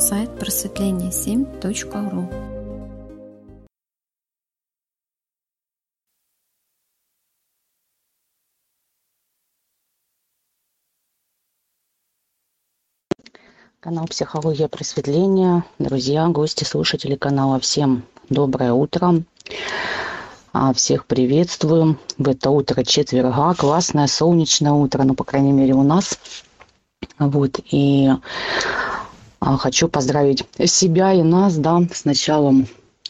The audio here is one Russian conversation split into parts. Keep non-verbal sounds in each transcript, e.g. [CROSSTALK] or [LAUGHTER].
сайт просветление7.ру. Канал «Психология просветления». Друзья, гости, слушатели канала, всем доброе утро. А, всех приветствую. В это утро четверга. Классное солнечное утро, ну, по крайней мере, у нас. Вот, и хочу поздравить себя и нас, да, с началом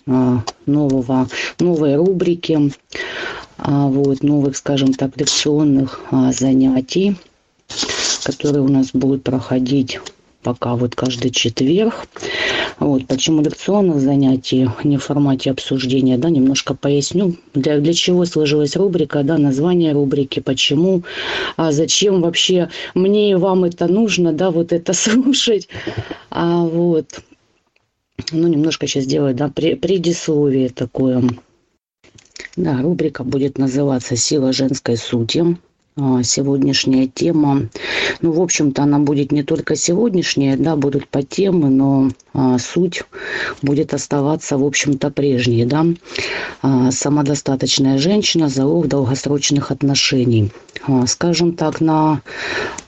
а, нового, новой рубрики, вот, новых, скажем так, лекционных занятий, которые у нас будут проходить пока вот каждый четверг. Вот, почему лекционных занятий не в формате обсуждения, да, немножко поясню, для, для чего сложилась рубрика, да, название рубрики, почему, а зачем вообще мне и вам это нужно, да, вот это [LAUGHS] слушать, а вот, ну, немножко сейчас сделаю, да, предисловие такое. Да, рубрика будет называться «Сила женской сути». А, сегодняшняя тема. Ну, в общем-то, она будет не только сегодняшняя, да, будут по темы, но а, суть будет оставаться, в общем-то, прежней, да. А, самодостаточная женщина, залог долгосрочных отношений. А, скажем так, на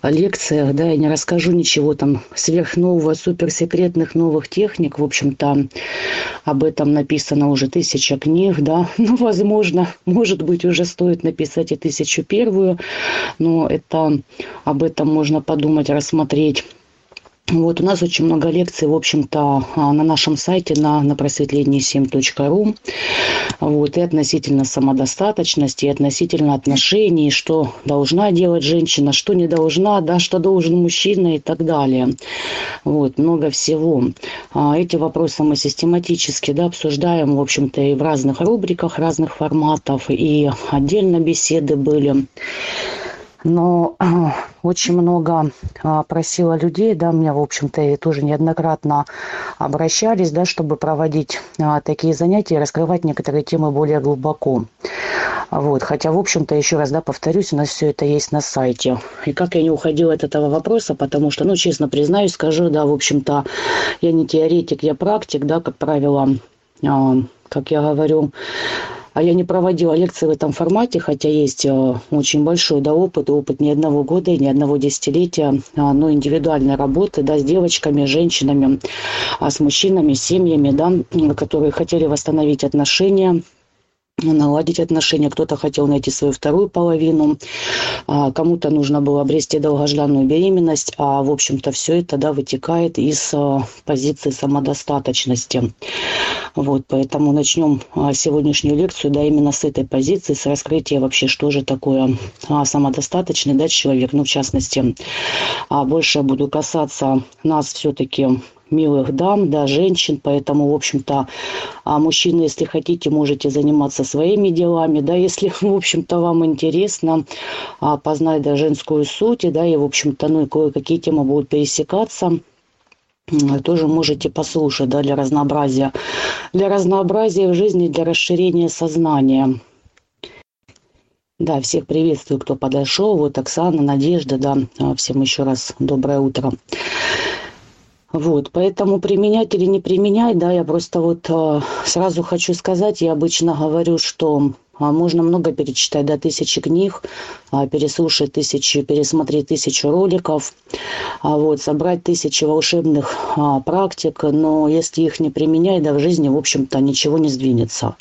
лекциях, да, я не расскажу ничего там сверхнового, суперсекретных новых техник, в общем-то, об этом написано уже тысяча книг, да, [LAUGHS] ну, возможно, может быть, уже стоит написать и тысячу первую, но это об этом можно подумать, рассмотреть. Вот, у нас очень много лекций, в общем-то, а, на нашем сайте на, на просветлении 7.ру. Вот, и относительно самодостаточности, и относительно отношений, что должна делать женщина, что не должна, да, что должен мужчина и так далее. Вот, много всего. А, эти вопросы мы систематически да, обсуждаем, в общем-то, и в разных рубриках, разных форматов, и отдельно беседы были но очень много а, просила людей, да, меня, в общем-то, и тоже неоднократно обращались, да, чтобы проводить а, такие занятия и раскрывать некоторые темы более глубоко. Вот, хотя, в общем-то, еще раз, да, повторюсь, у нас все это есть на сайте. И как я не уходила от этого вопроса, потому что, ну, честно признаюсь, скажу, да, в общем-то, я не теоретик, я практик, да, как правило, а, как я говорю, а я не проводила лекции в этом формате, хотя есть э, очень большой да, опыт, опыт не одного года и не одного десятилетия, а, но индивидуальной работы да, с девочками, женщинами, а с мужчинами, семьями, да, которые хотели восстановить отношения наладить отношения, кто-то хотел найти свою вторую половину, а кому-то нужно было обрести долгожданную беременность, а в общем-то все это да, вытекает из а, позиции самодостаточности. Вот, поэтому начнем а, сегодняшнюю лекцию да, именно с этой позиции, с раскрытия вообще, что же такое самодостаточный да, человек, ну в частности, больше буду касаться нас все-таки милых дам, да, женщин, поэтому, в общем-то, а мужчины, если хотите, можете заниматься своими делами, да, если, [LAUGHS] в общем-то, вам интересно а, познать, да, женскую суть, да, и, в общем-то, ну, и кое-какие темы будут пересекаться, тоже можете послушать, да, для разнообразия, для разнообразия в жизни, для расширения сознания. Да, всех приветствую, кто подошел. Вот Оксана, Надежда, да, всем еще раз доброе утро. Вот, поэтому применять или не применять, да, я просто вот э, сразу хочу сказать, я обычно говорю, что э, можно много перечитать, да, тысячи книг, э, переслушать тысячи, пересмотреть тысячу роликов, э, вот, собрать тысячи волшебных э, практик, но если их не применять, да, в жизни, в общем-то, ничего не сдвинется.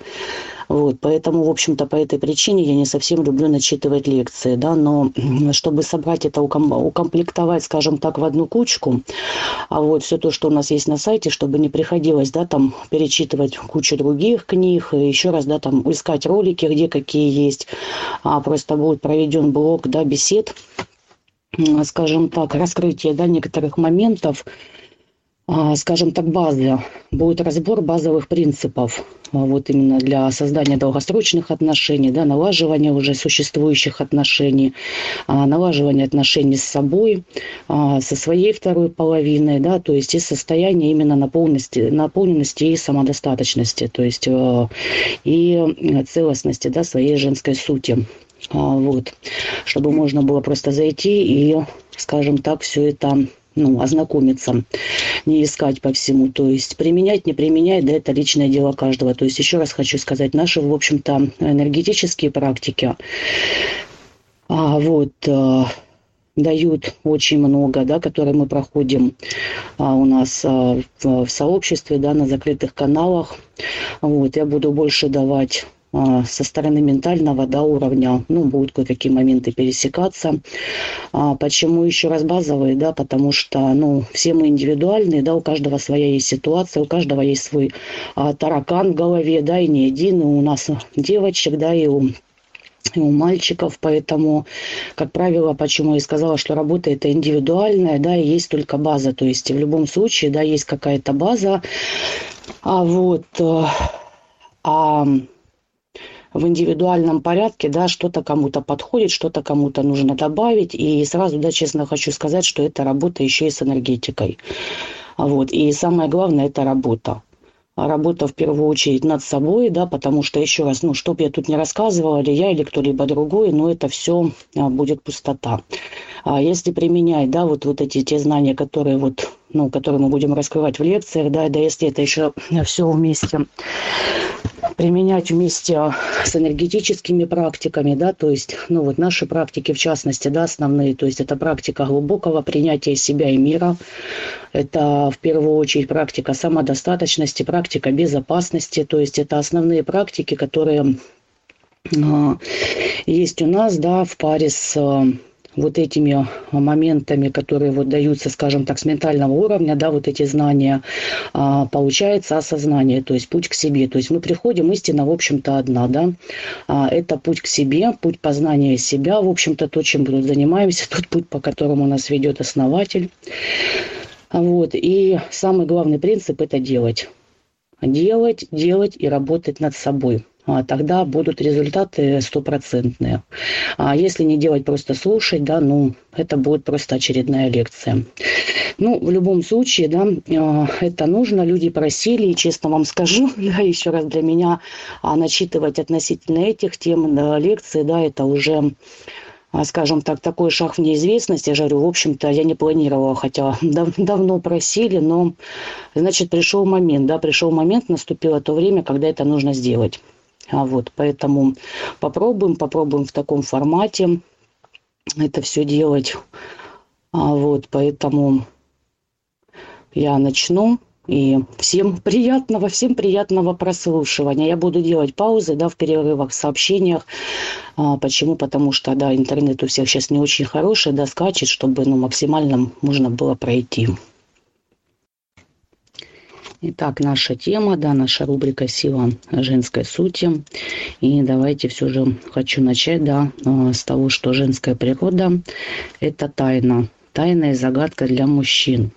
Вот, поэтому, в общем-то, по этой причине я не совсем люблю начитывать лекции, да, но [CLEARS THROAT] чтобы собрать это, укомплектовать, скажем так, в одну кучку, а вот все то, что у нас есть на сайте, чтобы не приходилось, да, там перечитывать кучу других книг, и еще раз, да, там искать ролики, где какие есть, а просто будет проведен блок, да, бесед, скажем так, раскрытие, да, некоторых моментов, скажем так, базы, будет разбор базовых принципов. А, вот именно для создания долгосрочных отношений, да, налаживания уже существующих отношений, а, налаживания отношений с собой, со своей второй половиной, да, то есть и состояние именно наполненности, наполненности и самодостаточности, то есть и целостности, да, своей женской сути. Вот, чтобы можно было просто зайти и, скажем так, все это ну, ознакомиться, не искать по всему. То есть применять, не применять, да, это личное дело каждого. То есть еще раз хочу сказать, наши, в общем-то, энергетические практики, а, вот, а, дают очень много, да, которые мы проходим а, у нас а, в, в сообществе, да, на закрытых каналах. Вот, я буду больше давать со стороны ментального да, уровня, ну, будут кое-какие моменты пересекаться. А почему еще раз базовые, да, потому что, ну, все мы индивидуальные, да, у каждого своя есть ситуация, у каждого есть свой а, таракан в голове, да, и не один, и у нас девочек, да, и у и у мальчиков, поэтому, как правило, почему я сказала, что работа это индивидуальная, да, и есть только база, то есть в любом случае, да, есть какая-то база, а вот, э, а в индивидуальном порядке, да, что-то кому-то подходит, что-то кому-то нужно добавить. И сразу, да, честно хочу сказать, что это работа еще и с энергетикой. Вот. И самое главное, это работа работа в первую очередь над собой, да, потому что, еще раз, ну, что бы я тут не рассказывала, или я, или кто-либо другой, но это все а, будет пустота. А если применять, да, вот, вот эти те знания, которые вот, ну, которые мы будем раскрывать в лекциях, да, да, если это еще все вместе применять вместе с энергетическими практиками, да, то есть, ну вот наши практики в частности, да, основные, то есть это практика глубокого принятия себя и мира, это в первую очередь практика самодостаточности, практика безопасности, то есть это основные практики, которые э, есть у нас, да, в паре с вот этими моментами, которые вот даются, скажем так, с ментального уровня, да, вот эти знания, а, получается осознание, то есть путь к себе. То есть мы приходим, истина, в общем-то, одна, да. А, это путь к себе, путь познания себя, в общем-то, то, чем мы занимаемся, тот путь, по которому нас ведет основатель. Вот. И самый главный принцип – это делать. Делать, делать и работать над собой – тогда будут результаты стопроцентные. А если не делать, просто слушать, да, ну, это будет просто очередная лекция. Ну, в любом случае, да, а, это нужно, люди просили, и честно вам скажу, [LAUGHS] да, еще раз для меня а, начитывать относительно этих тем да, лекции, да, это уже скажем так, такой шаг в неизвестность. Я говорю, в общем-то, я не планировала, хотя [LAUGHS] дав давно просили, но, значит, пришел момент, да, пришел момент, наступило то время, когда это нужно сделать. А вот, поэтому попробуем, попробуем в таком формате это все делать. А вот, поэтому я начну. И всем [LAUGHS] приятного, всем приятного прослушивания. Я буду делать паузы, да, в перерывах, в сообщениях. А, почему? Потому что, да, интернет у всех сейчас не очень хороший, да, скачет, чтобы, ну, максимально можно было пройти. Итак, наша тема, да, наша рубрика «Сила женской сути». И давайте все же хочу начать, да, э, с того, что женская природа – это тайна, тайна и загадка для мужчин.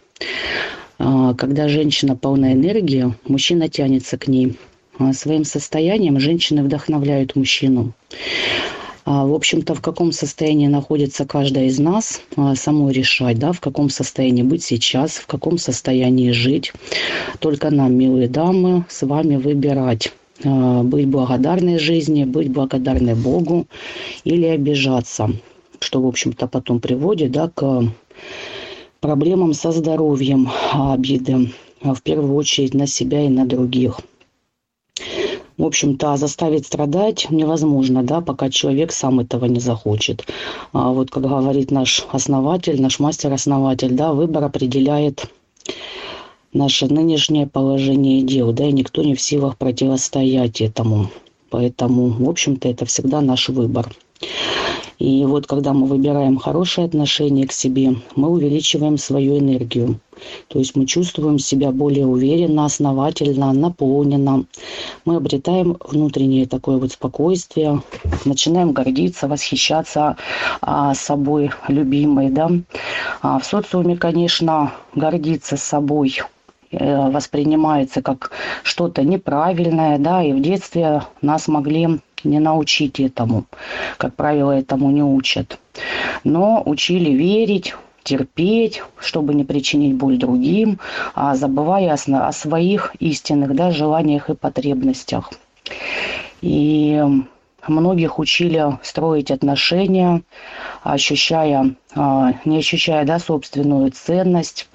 А, когда женщина полна энергии, мужчина тянется к ней. А своим состоянием женщины вдохновляют мужчину. А, в общем-то, в каком состоянии находится каждая из нас, а, самой решать, да, в каком состоянии быть сейчас, в каком состоянии жить. Только нам, милые дамы, с вами выбирать а, быть благодарной жизни, быть благодарной Богу или обижаться, что, в общем-то, потом приводит да, к проблемам со здоровьем, обиды, в первую очередь на себя и на других – в общем-то, заставить страдать невозможно, да, пока человек сам этого не захочет. А вот как говорит наш основатель, наш мастер-основатель, да, выбор определяет наше нынешнее положение дел, да, и никто не в силах противостоять этому. Поэтому, в общем-то, это всегда наш выбор. И вот когда мы выбираем хорошее отношение к себе, мы увеличиваем свою энергию. То есть мы чувствуем себя более уверенно, основательно, наполненно. Мы обретаем внутреннее такое вот спокойствие, начинаем гордиться, восхищаться а, собой любимой. Да? А в социуме, конечно, гордиться собой э, воспринимается как что-то неправильное, да, и в детстве нас могли не научить этому. Как правило, этому не учат. Но учили верить, терпеть, чтобы не причинить боль другим, а забывая о, своих истинных да, желаниях и потребностях. И многих учили строить отношения ощущая, не ощущая да, собственную ценность.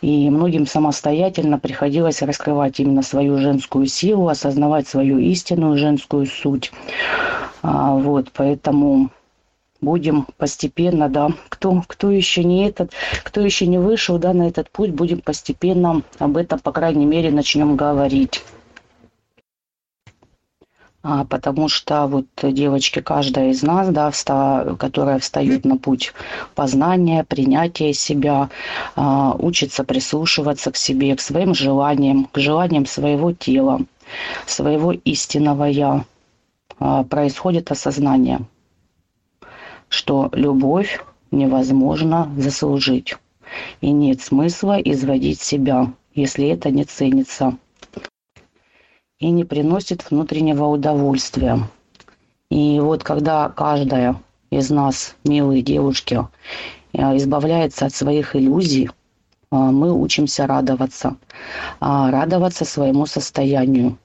И многим самостоятельно приходилось раскрывать именно свою женскую силу, осознавать свою истинную женскую суть. Вот, поэтому будем постепенно, да, кто, кто еще не этот, кто еще не вышел, да, на этот путь, будем постепенно об этом, по крайней мере, начнем говорить. А, потому что вот девочки, каждая из нас, да, вста, которая встает на путь познания, принятия себя, а, учится прислушиваться к себе, к своим желаниям, к желаниям своего тела, своего истинного «я», а, происходит осознание – что любовь невозможно заслужить. И нет смысла изводить себя, если это не ценится и не приносит внутреннего удовольствия. И вот когда каждая из нас, милые девушки, э, избавляется от своих иллюзий, э, мы учимся радоваться, а радоваться своему состоянию.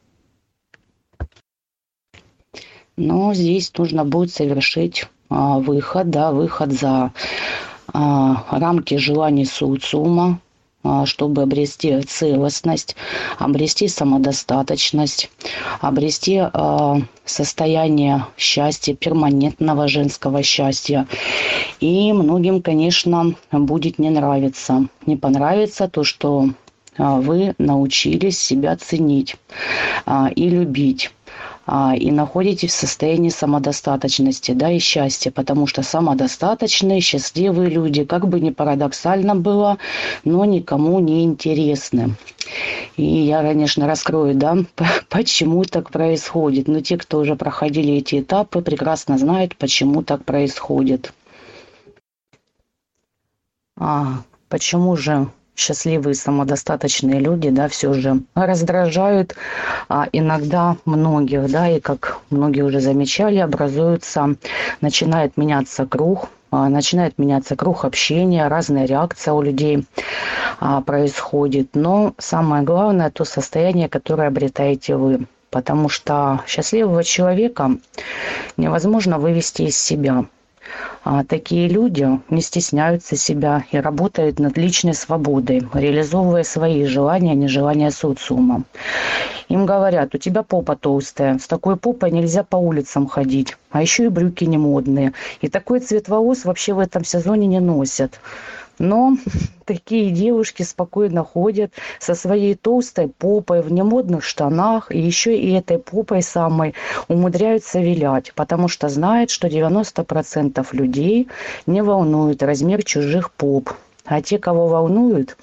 Но здесь нужно будет совершить а, выход, да, выход за рамки желаний социума, чтобы обрести целостность, обрести самодостаточность, обрести состояние счастья, перманентного женского счастья. И многим, конечно, будет не нравиться. Не понравится то, что вы научились себя ценить и любить а, и находитесь в состоянии самодостаточности, да, и счастья, потому что самодостаточные, счастливые люди, как бы ни парадоксально было, но никому не интересны. И я, конечно, раскрою, да, [LAUGHS] почему так происходит. Но те, кто уже проходили эти этапы, прекрасно знают, почему так происходит. А, почему же счастливые, самодостаточные люди, да, все же раздражают а, иногда многих, да, и как многие уже замечали, образуется, начинает меняться круг, а, начинает меняться круг общения, разная реакция у людей а, происходит. Но самое главное то состояние, которое обретаете вы. Потому что счастливого человека невозможно вывести из себя. А такие люди не стесняются себя и работают над личной свободой, реализовывая свои желания, а не желания социума. Им говорят, у тебя попа толстая, с такой попой нельзя по улицам ходить, а еще и брюки не модные. И такой цвет волос вообще в этом сезоне не носят. Но [LAUGHS] такие девушки спокойно ходят со своей толстой попой в немодных штанах, и еще и этой попой самой умудряются вилять, потому что знают, что 90% людей не волнует размер чужих поп. А те, кого волнуют,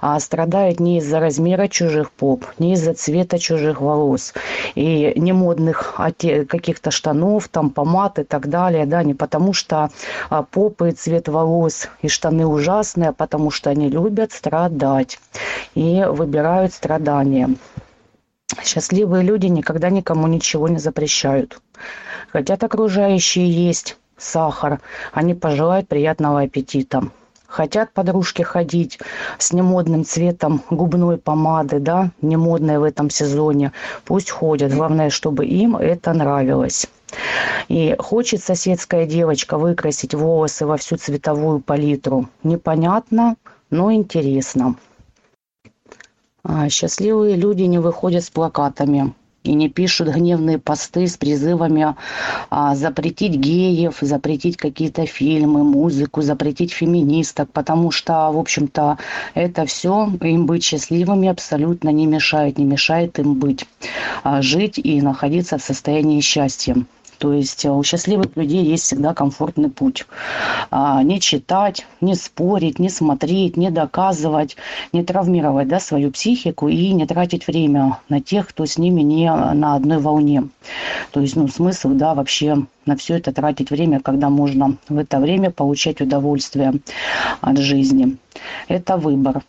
а страдают не из-за размера чужих поп, не из-за цвета чужих волос и не модных а каких-то штанов, там помад и так далее, да, не потому что а, попы цвет волос и штаны ужасные, а потому что они любят страдать и выбирают страдания. Счастливые люди никогда никому ничего не запрещают. Хотят окружающие есть сахар, они пожелают приятного аппетита хотят подружки ходить с немодным цветом губной помады, да, немодной в этом сезоне, пусть ходят. Главное, чтобы им это нравилось. И хочет соседская девочка выкрасить волосы во всю цветовую палитру. Непонятно, но интересно. А счастливые люди не выходят с плакатами и не пишут гневные посты с призывами а, запретить геев, запретить какие-то фильмы, музыку, запретить феминисток, потому что, в общем-то, это все им быть счастливыми абсолютно не мешает, не мешает им быть, а, жить и находиться в состоянии счастья. То есть э, у счастливых людей есть всегда комфортный путь. А, не читать, не спорить, не смотреть, не доказывать, не травмировать да, свою психику и не тратить время на тех, кто с ними не на одной волне. То есть ну, смысл да, вообще на все это тратить время, когда можно в это время получать удовольствие от жизни. Это выбор.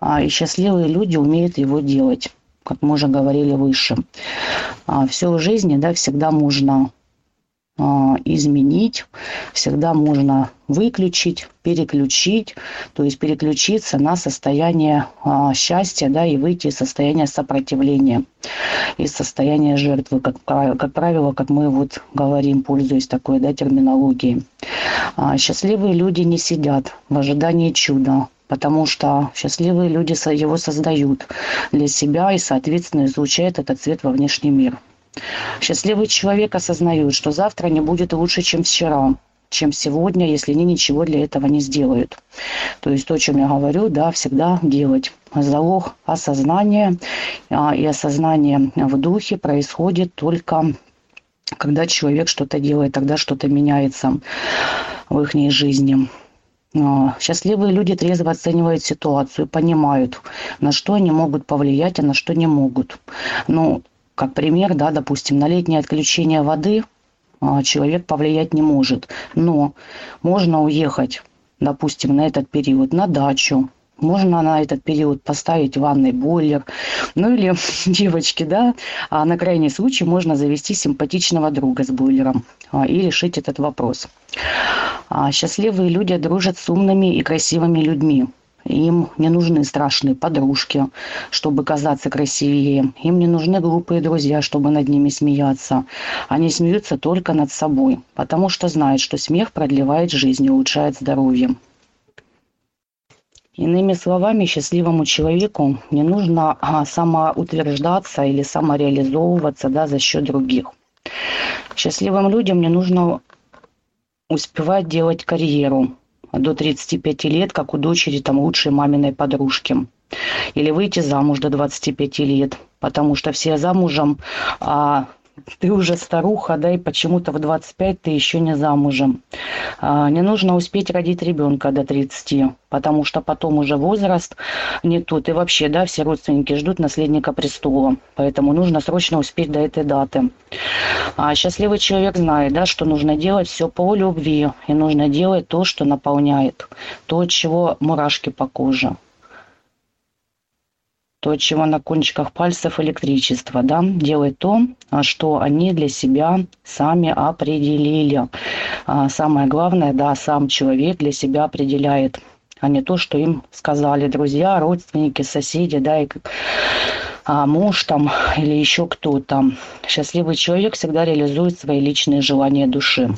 А, и счастливые люди умеют его делать как мы уже говорили выше. А, Все в жизни, да, всегда можно а, изменить, всегда можно выключить, переключить, то есть переключиться на состояние а, счастья, да, и выйти из состояния сопротивления, из состояния жертвы, как, как правило, как мы вот говорим, пользуясь такой, да, терминологией. Счастливые люди не сидят в ожидании чуда, потому что счастливые люди его создают для себя и, соответственно, излучают этот цвет во внешний мир. Счастливый человек осознает, что завтра не будет лучше, чем вчера, чем сегодня, если они ничего для этого не сделают. То есть то, о чем я говорю, да, всегда делать. Залог осознания а, и осознание в духе происходит только когда человек что-то делает, тогда что-то меняется в их жизни. А, счастливые люди трезво оценивают ситуацию, понимают, на что они могут повлиять, а на что не могут. Ну, как пример, да, допустим, на летнее отключение воды а, человек повлиять не может. Но можно уехать, допустим, на этот период на дачу, можно на этот период поставить ванный бойлер. Ну или, [LAUGHS] девочки, да, а на крайний случай можно завести симпатичного друга с бойлером а, и решить этот вопрос. А счастливые люди дружат с умными и красивыми людьми. Им не нужны страшные подружки, чтобы казаться красивее. Им не нужны глупые друзья, чтобы над ними смеяться. Они смеются только над собой, потому что знают, что смех продлевает жизнь и улучшает здоровье. Иными словами, счастливому человеку не нужно а, самоутверждаться или самореализовываться да, за счет других. Счастливым людям не нужно успевать делать карьеру, до 35 лет, как у дочери там лучшей маминой подружки. Или выйти замуж до 25 лет, потому что все замужем, а ты уже старуха, да, и почему-то в 25 ты еще не замужем. А, не нужно успеть родить ребенка до 30, потому что потом уже возраст не тот. И вообще, да, все родственники ждут наследника престола. Поэтому нужно срочно успеть до этой даты. А счастливый человек знает, да, что нужно делать все по любви. И нужно делать то, что наполняет. То, от чего мурашки по коже то, чего на кончиках пальцев электричество, да, делать то, а, что они для себя сами определили. А, самое главное, да, сам человек для себя определяет, а не то, что им сказали друзья, родственники, соседи, да, и а муж там или еще кто-то. Счастливый человек всегда реализует свои личные желания души.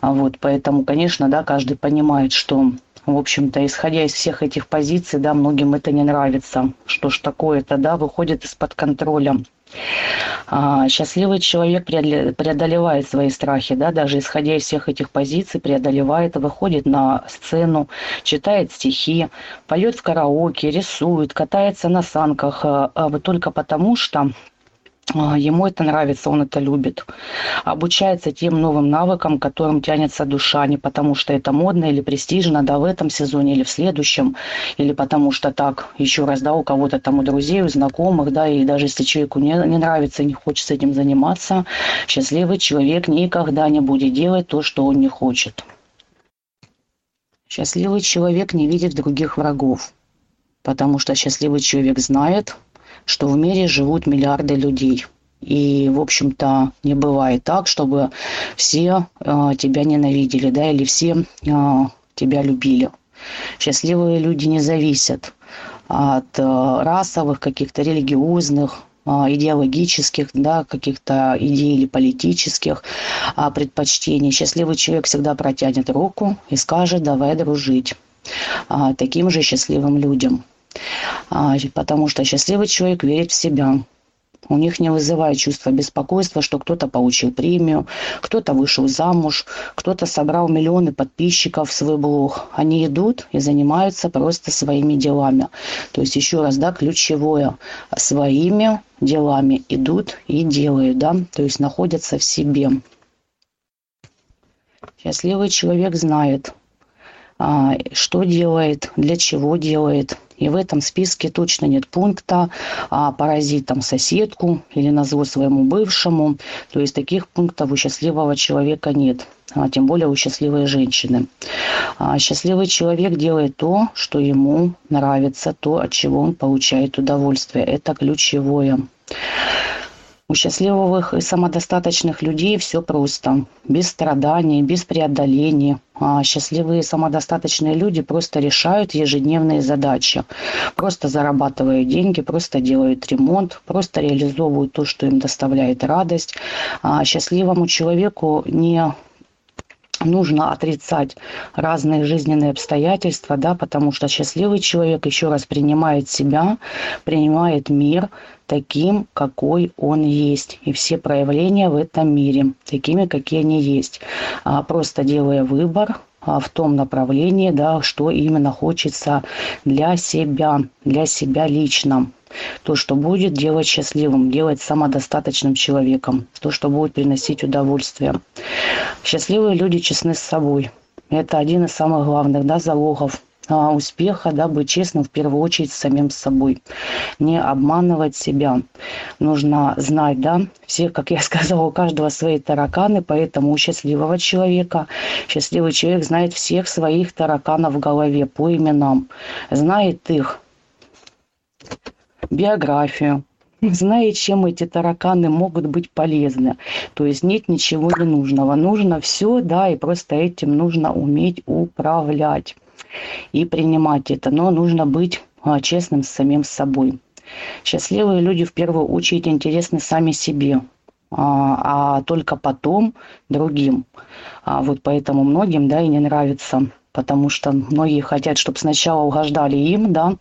Вот, поэтому, конечно, да, каждый понимает, что в общем-то, исходя из всех этих позиций, да, многим это не нравится. Что ж такое-то, да, выходит из-под контроля. А, счастливый человек преодолевает свои страхи, да, даже исходя из всех этих позиций, преодолевает, выходит на сцену, читает стихи, поет в караоке, рисует, катается на санках, а, а только потому что ему это нравится, он это любит. Обучается тем новым навыкам, которым тянется душа, не потому что это модно или престижно, да, в этом сезоне или в следующем, или потому что так, еще раз, да, у кого-то там, у друзей, у знакомых, да, и даже если человеку не, не нравится не хочет этим заниматься, счастливый человек никогда не будет делать то, что он не хочет. Счастливый человек не видит других врагов, потому что счастливый человек знает, что в мире живут миллиарды людей. И, в общем-то, не бывает так, чтобы все э, тебя ненавидели, да, или все э, тебя любили. Счастливые люди не зависят от э, расовых, каких-то религиозных, э, идеологических, да, каких-то идей или политических а, предпочтений. Счастливый человек всегда протянет руку и скажет, давай дружить а, таким же счастливым людям. А, потому что счастливый человек верит в себя. У них не вызывает чувство беспокойства, что кто-то получил премию, кто-то вышел замуж, кто-то собрал миллионы подписчиков в свой блог. Они идут и занимаются просто своими делами. То есть еще раз, да, ключевое, своими делами идут и делают, да, то есть находятся в себе. Счастливый человек знает, а, что делает, для чего делает, и в этом списке точно нет пункта а, поразить там соседку или на своему бывшему. То есть таких пунктов у счастливого человека нет. А, тем более у счастливой женщины. А, счастливый человек делает то, что ему нравится, то, от чего он получает удовольствие. Это ключевое. У счастливых и самодостаточных людей все просто. Без страданий, без преодолений. А счастливые самодостаточные люди просто решают ежедневные задачи. Просто зарабатывают деньги, просто делают ремонт, просто реализовывают то, что им доставляет радость. А счастливому человеку не нужно отрицать разные жизненные обстоятельства, да, потому что счастливый человек еще раз принимает себя, принимает мир таким, какой он есть, и все проявления в этом мире такими, какие они есть, а просто делая выбор а, в том направлении, да, что именно хочется для себя, для себя лично. То, что будет делать счастливым, делать самодостаточным человеком, то, что будет приносить удовольствие. Счастливые люди честны с собой. Это один из самых главных да, залогов успеха, да, быть честным в первую очередь с самим собой, не обманывать себя. Нужно знать, да, все, как я [LAUGHS] сказала, у каждого свои тараканы, поэтому у счастливого человека, счастливый человек знает всех своих тараканов в голове по именам, знает их биографию, знает, чем эти тараканы могут быть полезны. То есть нет ничего ненужного. Нужно все, да, и просто этим нужно уметь управлять и принимать это. Но нужно быть а, честным с самим собой. Счастливые люди в первую очередь интересны сами себе, а, а только потом другим. А вот поэтому многим, да, и не нравится потому что многие хотят, чтобы сначала угождали им, да,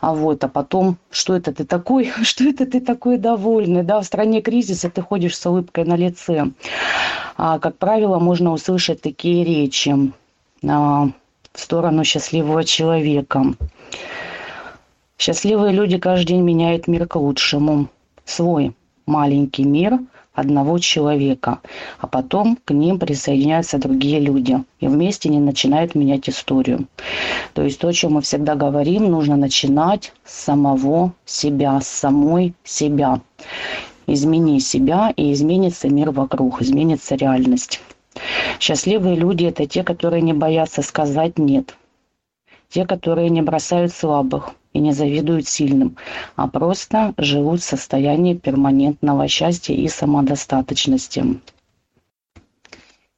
а вот, а потом, что это ты такой, [LAUGHS] что это ты такой довольный, да, в стране кризиса ты ходишь с улыбкой на лице. А, как правило, можно услышать такие речи а, в сторону счастливого человека. Счастливые люди каждый день меняют мир к лучшему. Свой маленький мир – одного человека, а потом к ним присоединяются другие люди, и вместе они начинают менять историю. То есть то, о чем мы всегда говорим, нужно начинать с самого себя, с самой себя. Измени себя, и изменится мир вокруг, изменится реальность. Счастливые люди – это те, которые не боятся сказать «нет», те, которые не бросают слабых, и не завидуют сильным, а просто живут в состоянии перманентного счастья и самодостаточности.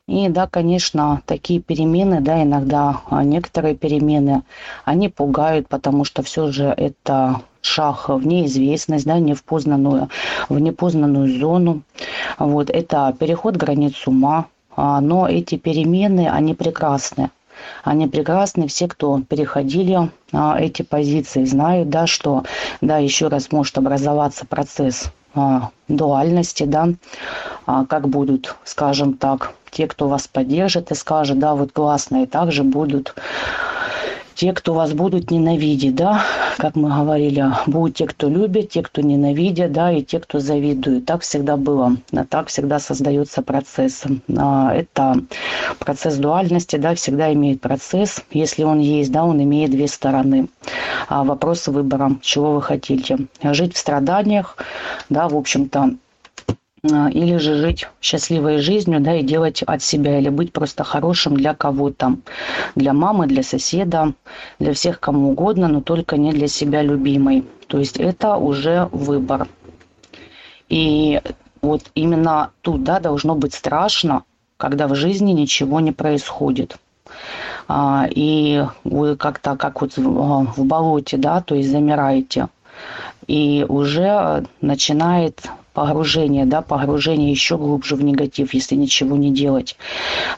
И да, конечно, такие перемены, да, иногда а, некоторые перемены, они пугают, потому что все же это шаг в неизвестность, да, не в познанную, в непознанную зону. Вот, это переход границ ума, но эти перемены, они прекрасны. Они прекрасны, все, кто переходили а, эти позиции, знают, да, что, да, еще раз может образоваться процесс а, дуальности, да, а, как будут, скажем так, те, кто вас поддержит и скажет, да, вот классно, и также будут те, кто вас будут ненавидеть, да, как мы говорили, будут те, кто любит, те, кто ненавидят, да, и те, кто завидует. Так всегда было, а так всегда создается процесс. А, это процесс дуальности, да, всегда имеет процесс. Если он есть, да, он имеет две стороны. А вопрос выбора, чего вы хотите. Жить в страданиях, да, в общем-то, или же жить счастливой жизнью, да, и делать от себя, или быть просто хорошим для кого-то, для мамы, для соседа, для всех кому угодно, но только не для себя любимой. То есть это уже выбор. И вот именно тут, да, должно быть страшно, когда в жизни ничего не происходит. А, и вы как-то, как вот в болоте, да, то есть замираете. И уже начинает погружение, да, погружение еще глубже в негатив, если ничего не делать.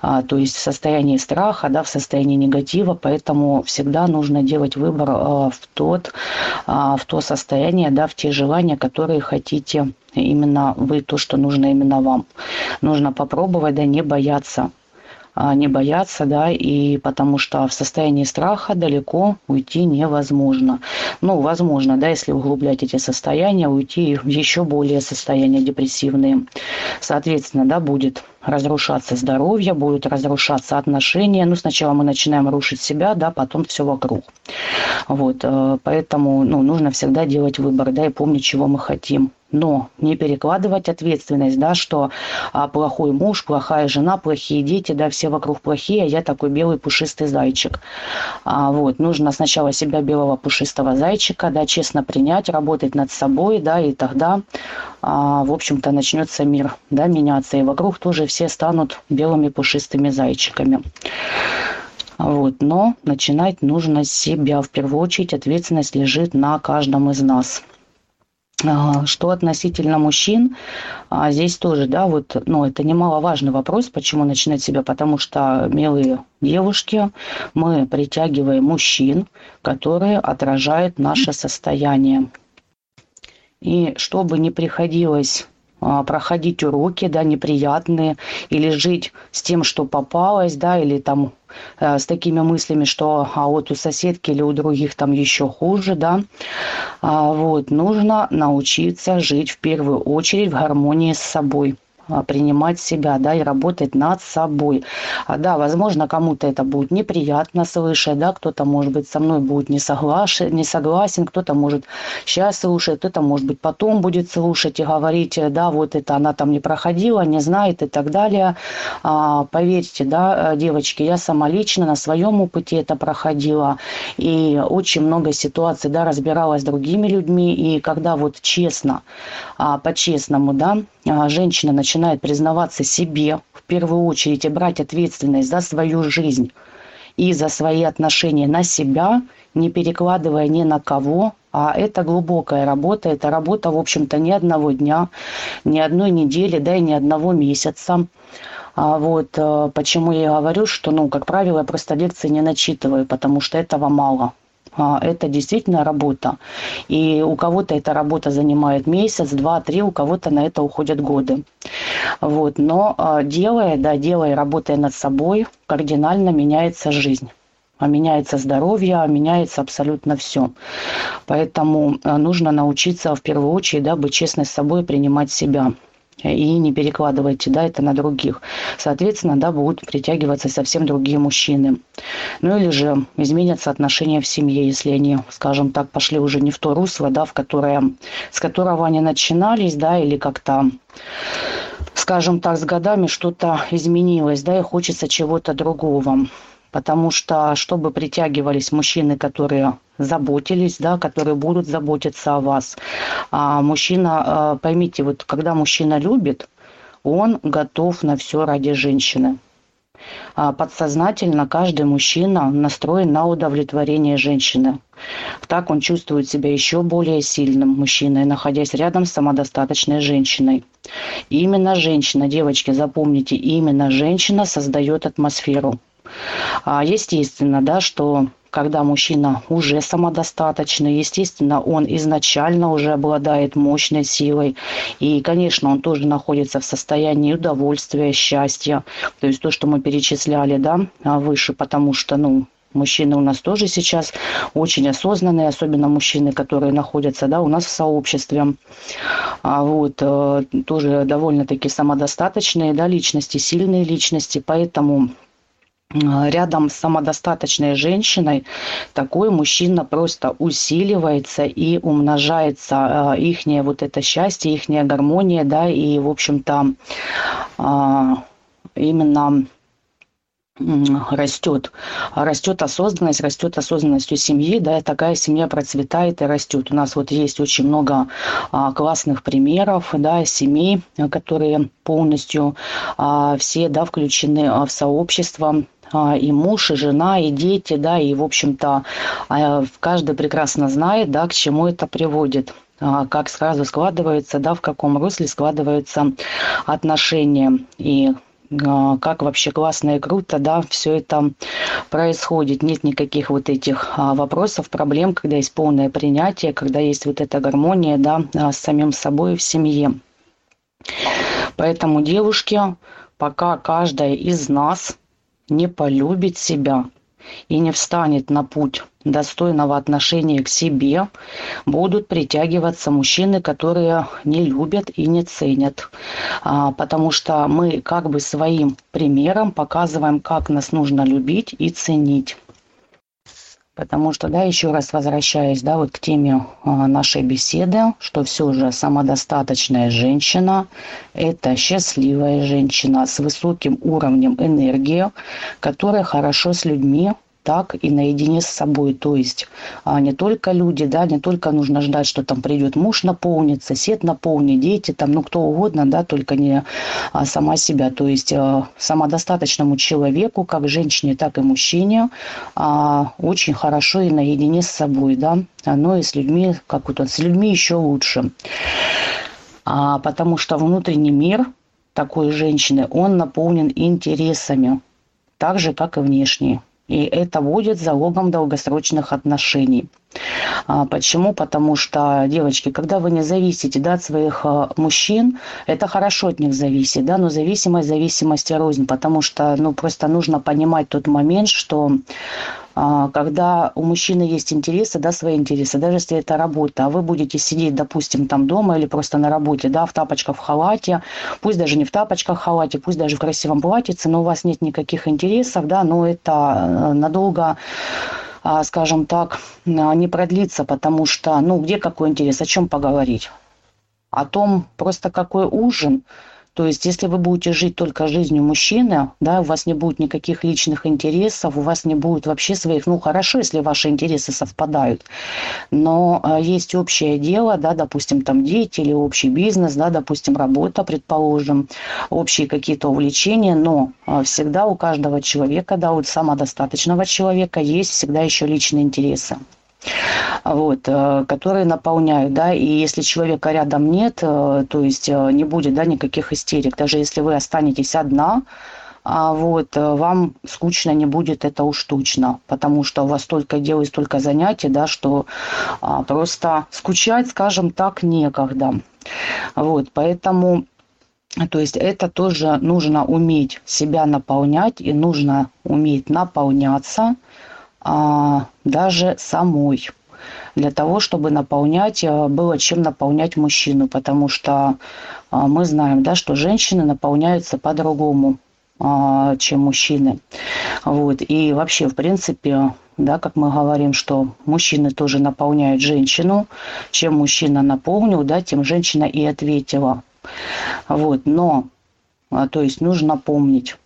А, то есть в состоянии страха, да, в состоянии негатива, поэтому всегда нужно делать выбор а, в, тот, а, в то состояние, да, в те желания, которые хотите именно вы, то, что нужно именно вам. Нужно попробовать, да, не бояться не бояться, да, и потому что в состоянии страха далеко уйти невозможно. Ну, возможно, да, если углублять эти состояния, уйти в еще более состояния депрессивные. Соответственно, да, будет разрушаться здоровье, будет разрушаться отношения. Ну, сначала мы начинаем рушить себя, да, потом все вокруг. Вот, э, поэтому, ну, нужно всегда делать выбор, да, и помнить, чего мы хотим но не перекладывать ответственность, да, что а, плохой муж, плохая жена, плохие дети, да, все вокруг плохие, а я такой белый пушистый зайчик. А, вот, нужно сначала себя белого пушистого зайчика, да, честно принять, работать над собой, да, и тогда, а, в общем-то, начнется мир, да, меняться, и вокруг тоже все станут белыми пушистыми зайчиками. Вот, но начинать нужно с себя. В первую очередь ответственность лежит на каждом из нас. Что относительно мужчин, а, здесь тоже, да, вот, ну, это немаловажный вопрос, почему начинать себя, потому что, милые девушки, мы притягиваем мужчин, которые отражают наше состояние. И чтобы не приходилось а, проходить уроки, да, неприятные, или жить с тем, что попалось, да, или там с такими мыслями, что а вот у соседки или у других там еще хуже, да, а, вот, нужно научиться жить в первую очередь в гармонии с собой. А, принимать себя, да, и работать над собой. А, да, возможно, кому-то это будет неприятно слышать, да, кто-то, может быть, со мной будет не, соглашен, не согласен, кто-то, может, сейчас слушает, кто-то, может быть, потом будет слушать и говорить, да, вот это она там не проходила, не знает и так далее. А, поверьте, да, девочки, я сама лично на своем опыте это проходила, и очень много ситуаций, да, разбиралась с другими людьми, и когда вот честно, а, по-честному, да, женщина начинает признаваться себе в первую очередь и брать ответственность за свою жизнь и за свои отношения на себя, не перекладывая ни на кого, а это глубокая работа, это работа, в общем-то, ни одного дня, ни одной недели, да и ни одного месяца. А вот э, почему я говорю, что, ну, как правило, я просто лекции не начитываю, потому что этого мало. А, это действительно работа. И у кого-то эта работа занимает месяц, два, три, у кого-то на это уходят годы. Вот. Но а, делая, да, делая, работая над собой, кардинально меняется жизнь а меняется здоровье, меняется абсолютно все. Поэтому нужно научиться в первую очередь да, быть честной с собой, принимать себя и не перекладывайте, да, это на других. Соответственно, да, будут притягиваться совсем другие мужчины. Ну или же изменятся отношения в семье, если они, скажем так, пошли уже не в то русло, да, в которое, с которого они начинались, да, или как-то скажем так, с годами что-то изменилось, да, и хочется чего-то другого потому что чтобы притягивались мужчины, которые заботились, да, которые будут заботиться о вас. А мужчина, а, поймите, вот когда мужчина любит, он готов на все ради женщины. А подсознательно каждый мужчина настроен на удовлетворение женщины. Так он чувствует себя еще более сильным мужчиной, находясь рядом с самодостаточной женщиной. именно женщина, девочки, запомните, именно женщина создает атмосферу. А, естественно, да, что когда мужчина уже самодостаточный, естественно, он изначально уже обладает мощной силой. И, конечно, он тоже находится в состоянии удовольствия, счастья. То есть то, что мы перечисляли да, а, выше, потому что, ну, Мужчины у нас тоже сейчас очень осознанные, особенно мужчины, которые находятся да, у нас в сообществе. А вот, э, тоже довольно-таки самодостаточные да, личности, сильные личности. Поэтому рядом с самодостаточной женщиной такой мужчина просто усиливается и умножается их вот это счастье, их гармония, да, и, в общем-то, а, именно растет. Растет осознанность, растет осознанность у семьи, да, и такая семья процветает и растет. У нас вот есть очень много а, классных примеров, да, семей, которые полностью а, все, да, включены в сообщество, а, и муж, и жена, и дети, да, и, в общем-то, а, каждый прекрасно знает, да, к чему это приводит а, как сразу складывается, да, в каком русле складываются отношения и как вообще классно и круто, да, все это происходит. Нет никаких вот этих вопросов, проблем, когда есть полное принятие, когда есть вот эта гармония, да, с самим собой в семье. Поэтому, девушки, пока каждая из нас не полюбит себя, и не встанет на путь достойного отношения к себе, будут притягиваться мужчины, которые не любят и не ценят. А, потому что мы как бы своим примером показываем, как нас нужно любить и ценить. Потому что, да, еще раз возвращаясь, да, вот к теме а, нашей беседы, что все же самодостаточная женщина – это счастливая женщина с высоким уровнем энергии, которая хорошо с людьми так и наедине с собой. То есть а, не только люди, да, не только нужно ждать, что там придет муж наполнит, сосед наполнит, дети, там, ну кто угодно, да, только не а, сама себя. То есть а, самодостаточному человеку, как женщине, так и мужчине, а, очень хорошо и наедине с собой, да, но и с людьми, как вот с людьми еще лучше. А, потому что внутренний мир такой женщины, он наполнен интересами, так же, как и внешний. И это будет залогом долгосрочных отношений. А, почему? Потому что, девочки, когда вы не зависите да, от своих а, мужчин, это хорошо от них зависит, да, но зависимость зависимости рознь, потому что ну, просто нужно понимать тот момент, что а, когда у мужчины есть интересы, да, свои интересы, даже если это работа, а вы будете сидеть, допустим, там дома или просто на работе, да, в тапочках, в халате, пусть даже не в тапочках, в халате, пусть даже в красивом платьице, но у вас нет никаких интересов, да, но это надолго скажем так, не продлится, потому что, ну, где какой интерес, о чем поговорить? О том, просто какой ужин – то есть, если вы будете жить только жизнью мужчины, да, у вас не будет никаких личных интересов, у вас не будет вообще своих, ну, хорошо, если ваши интересы совпадают, но э, есть общее дело, да, допустим, там дети или общий бизнес, да, допустим, работа, предположим, общие какие-то увлечения, но э, всегда у каждого человека, да, у самодостаточного человека есть всегда еще личные интересы вот, э, которые наполняют, да, и если человека рядом нет, э, то есть э, не будет, да, никаких истерик, даже если вы останетесь одна, а вот вам скучно не будет, это уж точно, потому что у вас столько дел и столько занятий, да, что а, просто скучать, скажем так, некогда. Вот, поэтому то есть это тоже нужно уметь себя наполнять и нужно уметь наполняться а, даже самой для того, чтобы наполнять, э, было чем наполнять мужчину, потому что а, мы знаем, да, что женщины наполняются по-другому, а, чем мужчины. Вот. И вообще, в принципе, да, как мы говорим, что мужчины тоже наполняют женщину. Чем мужчина наполнил, да, тем женщина и ответила. Вот. Но, а, то есть нужно помнить,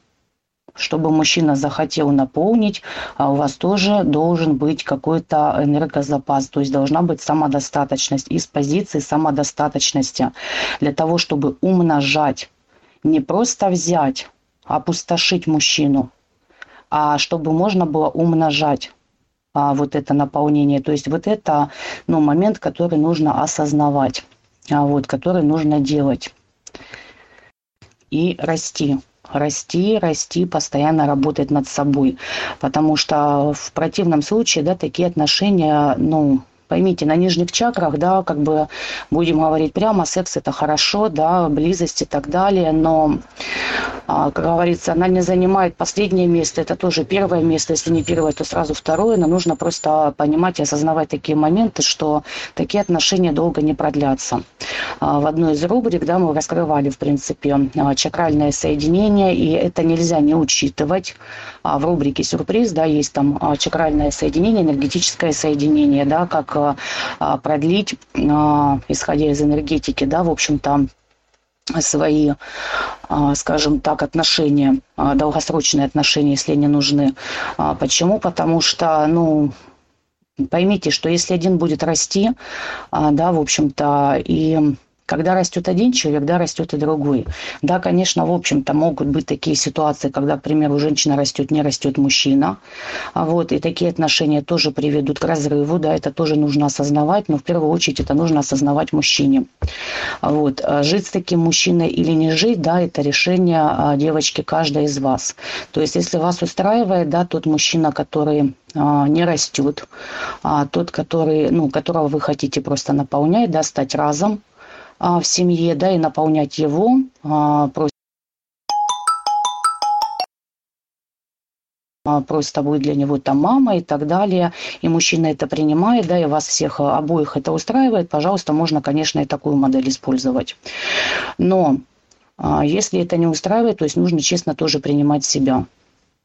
чтобы мужчина захотел наполнить, а у вас тоже должен быть какой-то энергозапас, то есть должна быть самодостаточность из позиции самодостаточности. Для того, чтобы умножать, не просто взять, опустошить мужчину, а чтобы можно было умножать а, вот это наполнение. То есть вот это ну, момент, который нужно осознавать, а, вот, который нужно делать и расти расти, расти, постоянно работать над собой. Потому что в противном случае, да, такие отношения, ну, поймите, на нижних чакрах, да, как бы будем говорить прямо, секс это хорошо, да, близость и так далее, но, а, как говорится, она не занимает последнее место, это тоже первое место, если не первое, то сразу второе, но нужно просто понимать и осознавать такие моменты, что такие отношения долго не продлятся. А, в одной из рубрик, да, мы раскрывали, в принципе, а, чакральное соединение, и это нельзя не учитывать. В рубрике «Сюрприз», да, есть там чакральное соединение, энергетическое соединение, да, как а, продлить, а, исходя из энергетики, да, в общем-то, свои, а, скажем так, отношения, долгосрочные отношения, если они нужны. Почему? Потому что, ну, поймите, что если один будет расти, да, в общем-то, и когда растет один человек, да, растет и другой. Да, конечно, в общем-то, могут быть такие ситуации, когда, к примеру, женщина растет, не растет мужчина. А вот, и такие отношения тоже приведут к разрыву, да, это тоже нужно осознавать, но в первую очередь это нужно осознавать мужчине. Вот, а жить с таким мужчиной или не жить, да, это решение а, девочки каждой из вас. То есть, если вас устраивает, да, тот мужчина, который а, не растет, а тот, который, ну, которого вы хотите просто наполнять, да, стать разом, а, в семье, да, и наполнять его, а, а, просто будет для него там мама и так далее, и мужчина это принимает, да, и вас всех а, обоих это устраивает, пожалуйста, можно, конечно, и такую модель использовать. Но а, если это не устраивает, то есть нужно честно тоже принимать себя.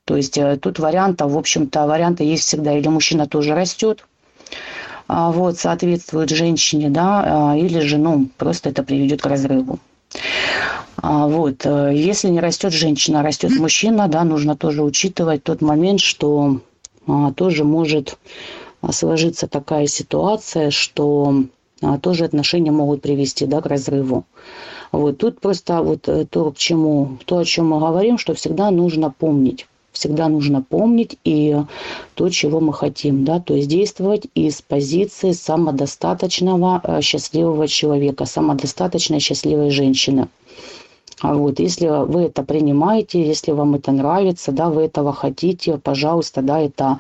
То есть э, тут вариантов, в общем-то, варианты есть всегда. Или мужчина тоже растет, вот, соответствует женщине, да, или же, ну, просто это приведет к разрыву. А, вот. Э, если не растет женщина, растет мужчина, да, нужно тоже учитывать тот момент, что а, тоже может сложиться такая ситуация, что а, тоже отношения могут привести да, к разрыву. Вот тут просто вот э, то, к чему, то, о чем мы говорим, что всегда нужно помнить. Всегда нужно помнить и то, чего мы хотим, да, то есть действовать из позиции самодостаточного э, счастливого человека, самодостаточной счастливой женщины. А вот, если вы это принимаете, если вам это нравится, да, вы этого хотите, пожалуйста, да, это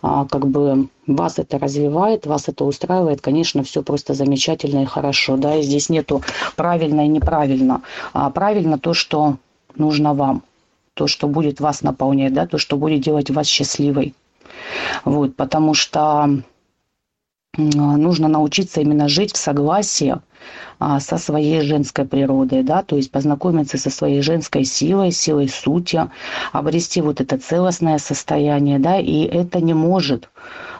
а, как бы вас это развивает, вас это устраивает, конечно, все просто замечательно и хорошо, да, и здесь нету правильно и неправильно, а правильно то, что нужно вам, то, что будет вас наполнять, да, то, что будет делать вас счастливой, вот, потому что нужно научиться именно жить в согласии а, со своей женской природой, да, то есть познакомиться со своей женской силой, силой сути, обрести вот это целостное состояние, да, и это не может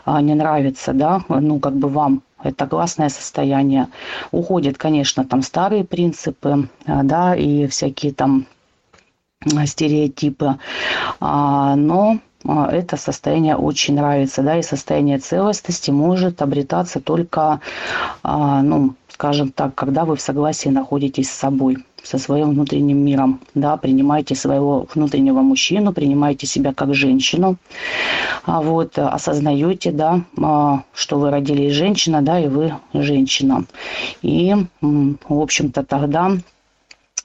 а, не нравиться, да, ну, как бы вам, это классное состояние. Уходят, конечно, там старые принципы, а, да, и всякие там стереотипы, но это состояние очень нравится, да, и состояние целостности может обретаться только, ну, скажем так, когда вы в согласии находитесь с собой, со своим внутренним миром, да, принимаете своего внутреннего мужчину, принимаете себя как женщину, а вот, осознаете, да, а, что вы родились женщина, да, и вы женщина. И, в общем-то, тогда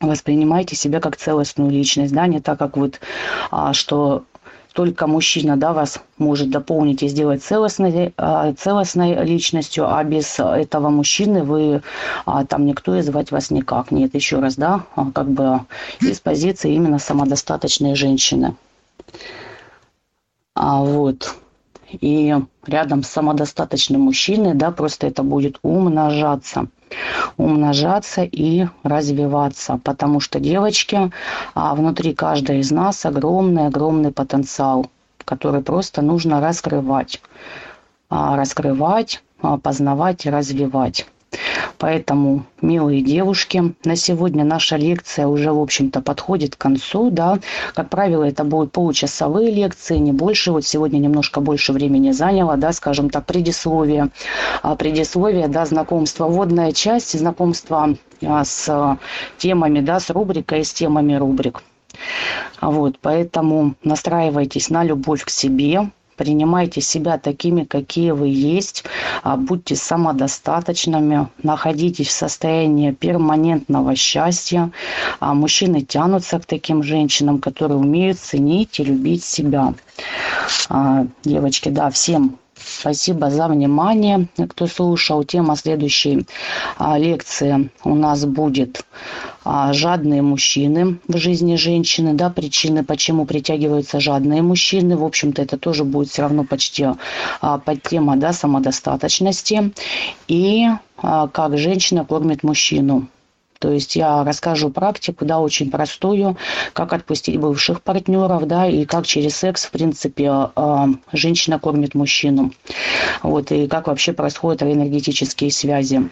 воспринимаете себя как целостную личность, да, не так как вот, а, что только мужчина да, вас может дополнить и сделать целостной, а, целостной личностью, а без этого мужчины вы а, там никто и звать вас никак. Нет, еще раз, да, а, как бы из позиции именно самодостаточной женщины. А вот. И рядом с самодостаточным мужчиной, да, просто это будет умножаться умножаться и развиваться, потому что девочки, а внутри каждой из нас огромный-огромный потенциал, который просто нужно раскрывать, а, раскрывать, а, познавать и развивать. Поэтому, милые девушки, на сегодня наша лекция уже, в общем-то, подходит к концу, да. Как правило, это будут получасовые лекции, не больше. Вот сегодня немножко больше времени заняло, да, скажем так, предисловие. А предисловие, да, знакомство, вводная часть, знакомство а, с темами, да, с рубрикой с темами рубрик. Вот, поэтому настраивайтесь на любовь к себе, Принимайте себя такими, какие вы есть. А, будьте самодостаточными. Находитесь в состоянии перманентного счастья. А, мужчины тянутся к таким женщинам, которые умеют ценить и любить себя. А, девочки, да, всем Спасибо за внимание, кто слушал. Тема следующей лекции у нас будет жадные мужчины в жизни женщины, да, причины, почему притягиваются жадные мужчины. В общем-то, это тоже будет все равно почти а, под тема, да, самодостаточности. И а, как женщина кормит мужчину. То есть я расскажу практику, да, очень простую, как отпустить бывших партнеров, да, и как через секс, в принципе, а, женщина кормит мужчину. Вот, и как вообще происходят энергетические связи.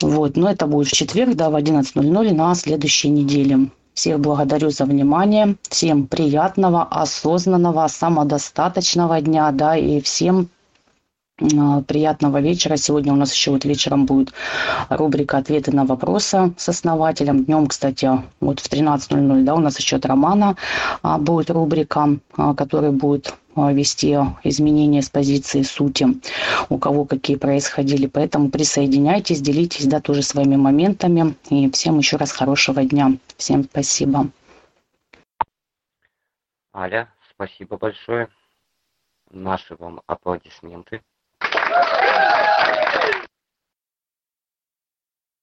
Вот, но это будет в четверг, да, в 11.00 на следующей неделе. Всех благодарю за внимание. Всем приятного, осознанного, самодостаточного дня, да, и всем приятного вечера. Сегодня у нас еще вот вечером будет рубрика «Ответы на вопросы» с основателем. Днем, кстати, вот в 13.00, да, у нас еще от Романа а, будет рубрика, а, которая будет вести изменения с позиции сути, у кого какие происходили. Поэтому присоединяйтесь, делитесь, да, тоже своими моментами. И всем еще раз хорошего дня. Всем спасибо. Аля, спасибо большое. Наши вам аплодисменты. Thank [LAUGHS] you.